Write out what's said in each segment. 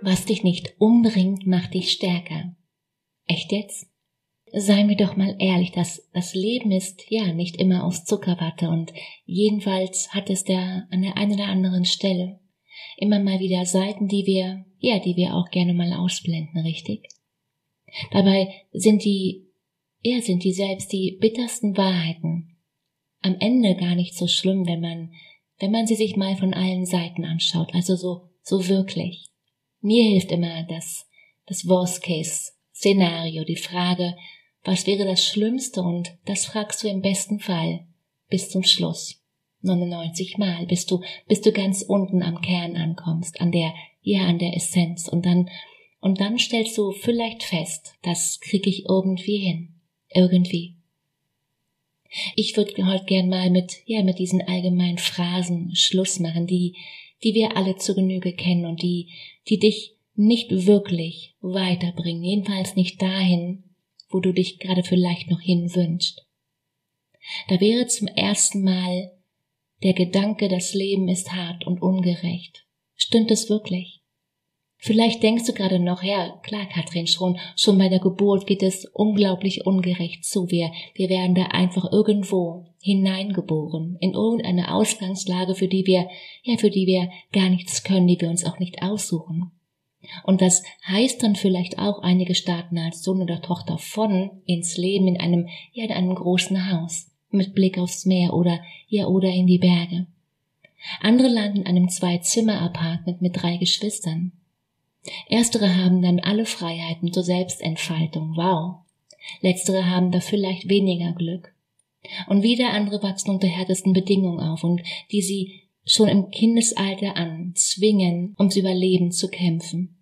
Was dich nicht umbringt, macht dich stärker. Echt jetzt? Seien wir doch mal ehrlich, das, das Leben ist ja nicht immer aus Zuckerwatte und jedenfalls hat es da an der einen oder anderen Stelle immer mal wieder Seiten, die wir, ja, die wir auch gerne mal ausblenden, richtig? Dabei sind die, ja, sind die selbst die bittersten Wahrheiten am Ende gar nicht so schlimm, wenn man, wenn man sie sich mal von allen Seiten anschaut, also so, so wirklich. Mir hilft immer das, das Worst-Case-Szenario, die Frage, was wäre das Schlimmste und das fragst du im besten Fall bis zum Schluss. 99 Mal, bis du, bis du ganz unten am Kern ankommst, an der, ja, an der Essenz und dann, und dann stellst du vielleicht fest, das krieg ich irgendwie hin. Irgendwie. Ich würde heute gern mal mit, ja, mit diesen allgemeinen Phrasen Schluss machen, die, die wir alle zu Genüge kennen und die, die dich nicht wirklich weiterbringen, jedenfalls nicht dahin, wo du dich gerade vielleicht noch hin wünschst. Da wäre zum ersten Mal der Gedanke, das Leben ist hart und ungerecht. Stimmt es wirklich? Vielleicht denkst du gerade noch, ja, klar, Katrin, schon, schon bei der Geburt geht es unglaublich ungerecht zu. Wir, wir werden da einfach irgendwo hineingeboren, in irgendeine Ausgangslage, für die wir, ja, für die wir gar nichts können, die wir uns auch nicht aussuchen. Und das heißt dann vielleicht auch, einige starten als Sohn oder Tochter von ins Leben in einem, ja, in einem großen Haus, mit Blick aufs Meer oder, ja, oder in die Berge. Andere landen in einem Zwei-Zimmer-Apartment mit drei Geschwistern. Erstere haben dann alle Freiheiten zur Selbstentfaltung, wow. Letztere haben da vielleicht weniger Glück. Und wieder andere wachsen unter härtesten Bedingungen auf und die sie schon im Kindesalter an zwingen, ums Überleben zu kämpfen.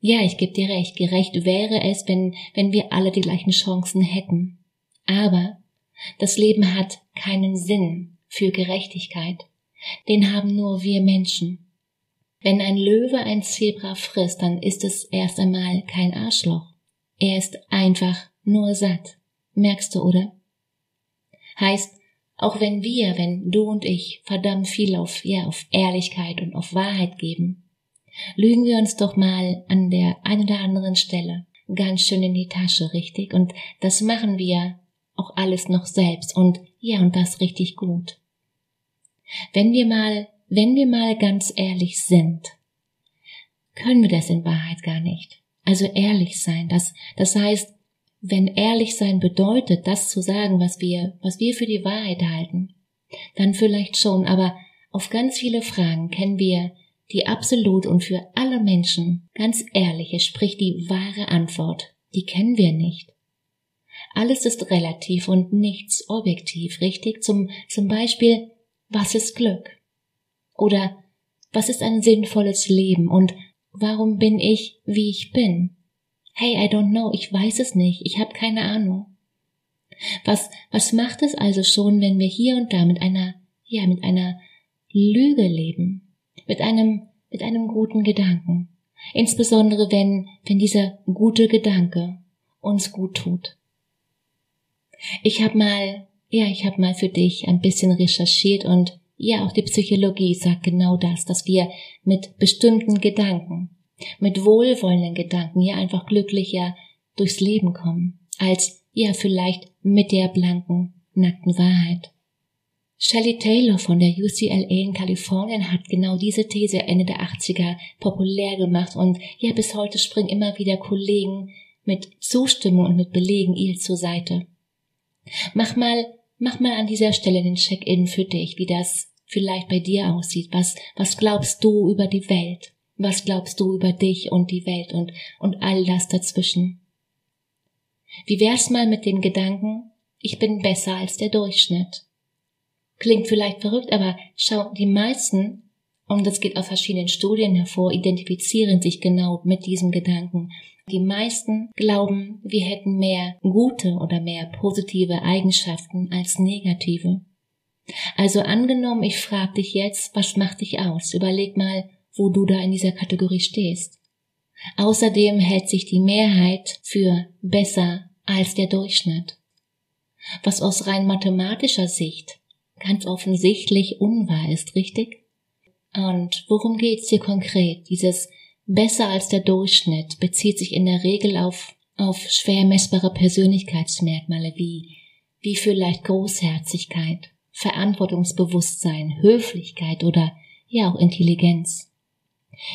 Ja, ich gebe dir recht, gerecht wäre es, wenn, wenn wir alle die gleichen Chancen hätten. Aber das Leben hat keinen Sinn für Gerechtigkeit. Den haben nur wir Menschen. Wenn ein Löwe ein Zebra frisst, dann ist es erst einmal kein Arschloch. Er ist einfach nur satt. Merkst du, oder? Heißt, auch wenn wir, wenn du und ich verdammt viel auf, ja, auf Ehrlichkeit und auf Wahrheit geben, lügen wir uns doch mal an der einen oder anderen Stelle ganz schön in die Tasche, richtig? Und das machen wir auch alles noch selbst und ja, und das richtig gut. Wenn wir mal wenn wir mal ganz ehrlich sind, können wir das in Wahrheit gar nicht. Also ehrlich sein, das, das heißt, wenn ehrlich sein bedeutet, das zu sagen, was wir, was wir für die Wahrheit halten, dann vielleicht schon, aber auf ganz viele Fragen kennen wir die absolut und für alle Menschen ganz ehrliche, sprich die wahre Antwort, die kennen wir nicht. Alles ist relativ und nichts objektiv, richtig? Zum, zum Beispiel, was ist Glück? Oder was ist ein sinnvolles Leben und warum bin ich, wie ich bin? Hey, I don't know, ich weiß es nicht, ich habe keine Ahnung. Was, was macht es also schon, wenn wir hier und da mit einer, ja, mit einer Lüge leben? Mit einem, mit einem guten Gedanken. Insbesondere wenn, wenn dieser gute Gedanke uns gut tut. Ich habe mal, ja, ich habe mal für dich ein bisschen recherchiert und ja, auch die Psychologie sagt genau das, dass wir mit bestimmten Gedanken, mit wohlwollenden Gedanken hier einfach glücklicher durchs Leben kommen, als ja vielleicht mit der blanken, nackten Wahrheit. Shelley Taylor von der UCLA in Kalifornien hat genau diese These Ende der 80er populär gemacht und ja, bis heute springen immer wieder Kollegen mit Zustimmung und mit Belegen ihr zur Seite. Mach mal, mach mal an dieser Stelle den Check-in für dich, wie das vielleicht bei dir aussieht. Was, was glaubst du über die Welt? Was glaubst du über dich und die Welt und, und all das dazwischen? Wie wär's mal mit dem Gedanken, ich bin besser als der Durchschnitt? Klingt vielleicht verrückt, aber schau, die meisten, und das geht aus verschiedenen Studien hervor, identifizieren sich genau mit diesem Gedanken. Die meisten glauben, wir hätten mehr gute oder mehr positive Eigenschaften als negative. Also angenommen, ich frage dich jetzt, was macht dich aus? Überleg mal, wo du da in dieser Kategorie stehst. Außerdem hält sich die Mehrheit für besser als der Durchschnitt. Was aus rein mathematischer Sicht ganz offensichtlich unwahr ist, richtig? Und worum geht's hier konkret? Dieses besser als der Durchschnitt bezieht sich in der Regel auf, auf schwer messbare Persönlichkeitsmerkmale wie, wie vielleicht Großherzigkeit, Verantwortungsbewusstsein, Höflichkeit oder ja auch Intelligenz.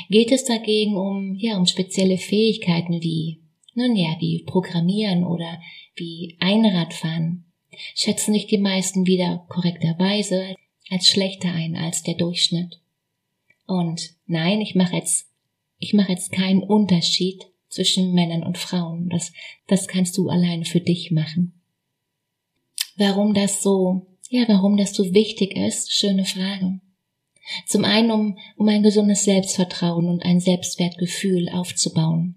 Geht es dagegen um, ja, um spezielle Fähigkeiten wie, nun ja, wie Programmieren oder wie Einradfahren, schätzen sich die meisten wieder korrekterweise als schlechter ein als der Durchschnitt. Und nein, ich mache jetzt, ich mache jetzt keinen Unterschied zwischen Männern und Frauen. Das, das kannst du alleine für dich machen. Warum das so, ja, warum das so wichtig ist, schöne Frage. Zum einen, um, um ein gesundes Selbstvertrauen und ein Selbstwertgefühl aufzubauen.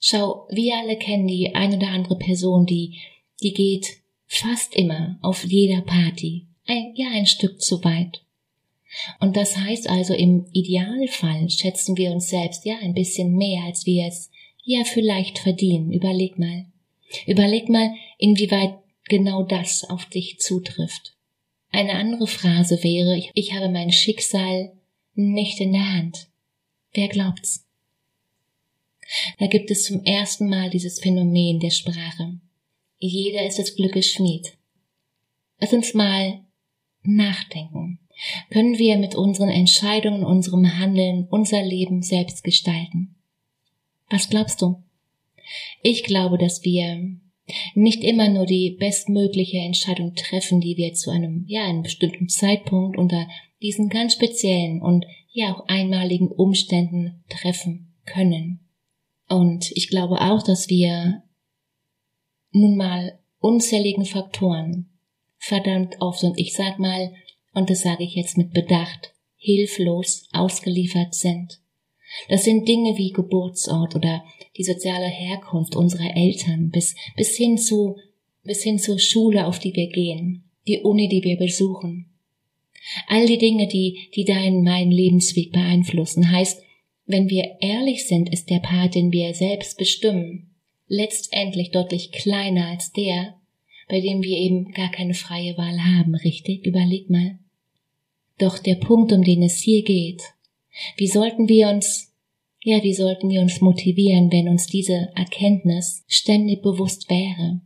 Schau, wir alle kennen die eine oder andere Person, die, die geht fast immer auf jeder Party. Ein, ja, ein Stück zu weit. Und das heißt also, im Idealfall schätzen wir uns selbst ja ein bisschen mehr, als wir es ja vielleicht verdienen. Überleg mal. Überleg mal, inwieweit genau das auf dich zutrifft. Eine andere Phrase wäre, ich, habe mein Schicksal nicht in der Hand. Wer glaubt's? Da gibt es zum ersten Mal dieses Phänomen der Sprache. Jeder ist des Glückes Schmied. Lass uns mal nachdenken. Können wir mit unseren Entscheidungen, unserem Handeln unser Leben selbst gestalten? Was glaubst du? Ich glaube, dass wir nicht immer nur die bestmögliche Entscheidung treffen, die wir zu einem, ja, einem bestimmten Zeitpunkt unter diesen ganz speziellen und ja auch einmaligen Umständen treffen können. Und ich glaube auch, dass wir nun mal unzähligen Faktoren verdammt oft und ich sag mal, und das sage ich jetzt mit Bedacht, hilflos ausgeliefert sind. Das sind Dinge wie Geburtsort oder die soziale Herkunft unserer Eltern bis, bis hin zu, bis hin zur Schule, auf die wir gehen, die Uni, die wir besuchen. All die Dinge, die, die deinen, meinen Lebensweg beeinflussen, heißt, wenn wir ehrlich sind, ist der Part, den wir selbst bestimmen, letztendlich deutlich kleiner als der, bei dem wir eben gar keine freie Wahl haben, richtig? Überleg mal. Doch der Punkt, um den es hier geht, wie sollten wir uns, ja, wie sollten wir uns motivieren, wenn uns diese Erkenntnis ständig bewusst wäre?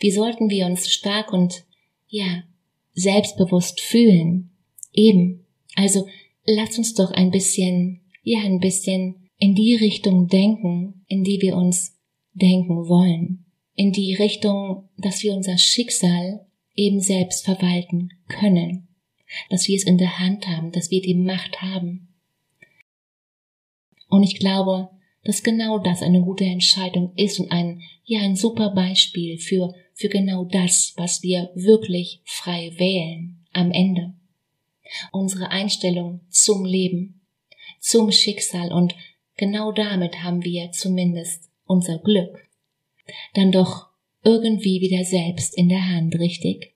Wie sollten wir uns stark und, ja, selbstbewusst fühlen? Eben. Also, lass uns doch ein bisschen, ja, ein bisschen in die Richtung denken, in die wir uns denken wollen, in die Richtung, dass wir unser Schicksal eben selbst verwalten können, dass wir es in der Hand haben, dass wir die Macht haben. Und ich glaube, dass genau das eine gute Entscheidung ist und ein, ja, ein super Beispiel für, für genau das, was wir wirklich frei wählen am Ende. Unsere Einstellung zum Leben, zum Schicksal und genau damit haben wir zumindest unser Glück, dann doch irgendwie wieder selbst in der Hand, richtig?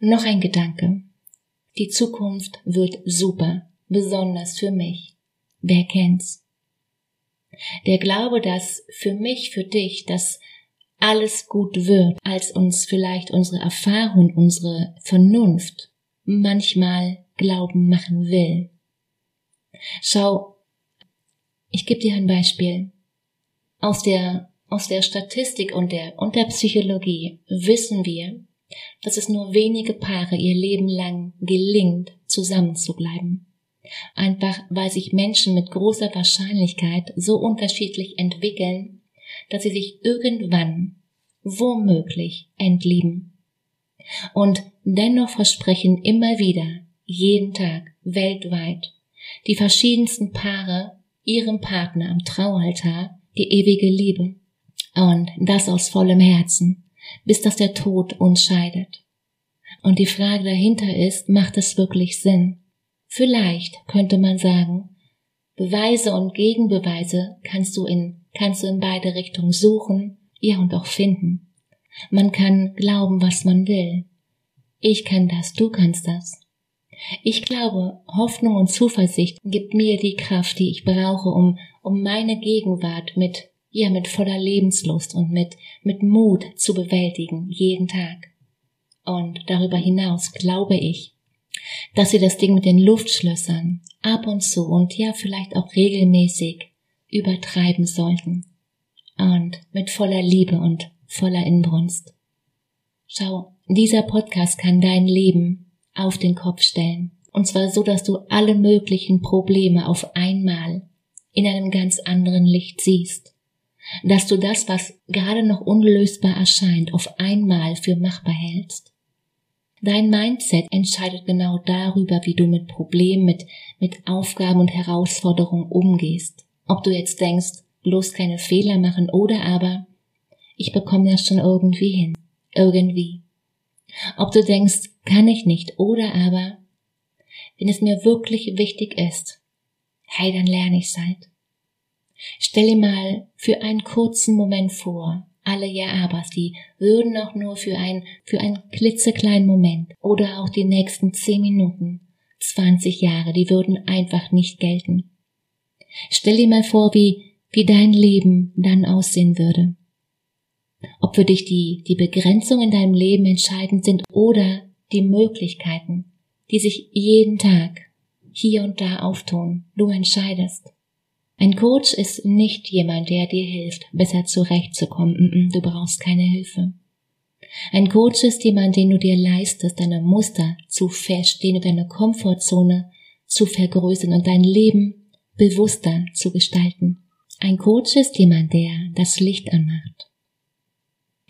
Noch ein Gedanke. Die Zukunft wird super, besonders für mich. Wer kennt's? Der Glaube, dass für mich, für dich, dass alles gut wird, als uns vielleicht unsere Erfahrung, unsere Vernunft manchmal glauben machen will. Schau, ich gebe dir ein Beispiel. Aus der, aus der Statistik und der, und der Psychologie wissen wir, dass es nur wenige Paare ihr Leben lang gelingt, zusammenzubleiben. Einfach weil sich Menschen mit großer Wahrscheinlichkeit so unterschiedlich entwickeln, dass sie sich irgendwann womöglich entlieben. Und dennoch versprechen immer wieder, jeden Tag, weltweit, die verschiedensten Paare ihrem Partner am Traualtar die ewige Liebe. Und das aus vollem Herzen, bis dass der Tod uns scheidet. Und die Frage dahinter ist, macht es wirklich Sinn? Vielleicht könnte man sagen, Beweise und Gegenbeweise kannst du in, kannst du in beide Richtungen suchen, ja und auch finden. Man kann glauben, was man will. Ich kann das, du kannst das. Ich glaube, Hoffnung und Zuversicht gibt mir die Kraft, die ich brauche, um, um meine Gegenwart mit, ja, mit voller Lebenslust und mit, mit Mut zu bewältigen, jeden Tag. Und darüber hinaus glaube ich, dass sie das Ding mit den Luftschlössern ab und zu und ja vielleicht auch regelmäßig übertreiben sollten. Und mit voller Liebe und voller Inbrunst. Schau, dieser Podcast kann dein Leben auf den Kopf stellen. Und zwar so, dass du alle möglichen Probleme auf einmal in einem ganz anderen Licht siehst. Dass du das, was gerade noch unlösbar erscheint, auf einmal für machbar hältst. Dein Mindset entscheidet genau darüber, wie du mit Problemen, mit, mit Aufgaben und Herausforderungen umgehst. Ob du jetzt denkst, bloß keine Fehler machen oder aber, ich bekomme das schon irgendwie hin. Irgendwie. Ob du denkst, kann ich nicht oder aber, wenn es mir wirklich wichtig ist, hey, dann lerne ich's halt. Stell dir mal für einen kurzen Moment vor, alle Ja-Abers, die würden auch nur für ein, für einen klitzekleinen Moment oder auch die nächsten zehn Minuten, 20 Jahre, die würden einfach nicht gelten. Stell dir mal vor, wie, wie dein Leben dann aussehen würde. Ob für dich die, die Begrenzungen in deinem Leben entscheidend sind oder die Möglichkeiten, die sich jeden Tag hier und da auftun. Du entscheidest. Ein Coach ist nicht jemand, der dir hilft, besser zurechtzukommen. Du brauchst keine Hilfe. Ein Coach ist jemand, den du dir leistest, deine Muster zu verstehen und deine Komfortzone zu vergrößern und dein Leben bewusster zu gestalten. Ein Coach ist jemand, der das Licht anmacht.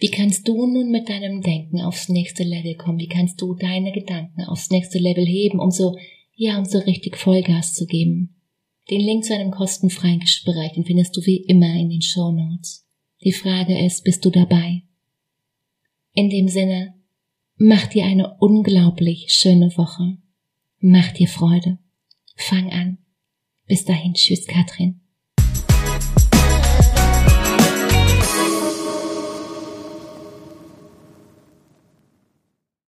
Wie kannst du nun mit deinem Denken aufs nächste Level kommen? Wie kannst du deine Gedanken aufs nächste Level heben, um so, ja, um so richtig Vollgas zu geben? Den Link zu einem kostenfreien Gespräch, findest du wie immer in den Show Notes. Die Frage ist, bist du dabei? In dem Sinne, mach dir eine unglaublich schöne Woche. Mach dir Freude. Fang an. Bis dahin, tschüss, Katrin.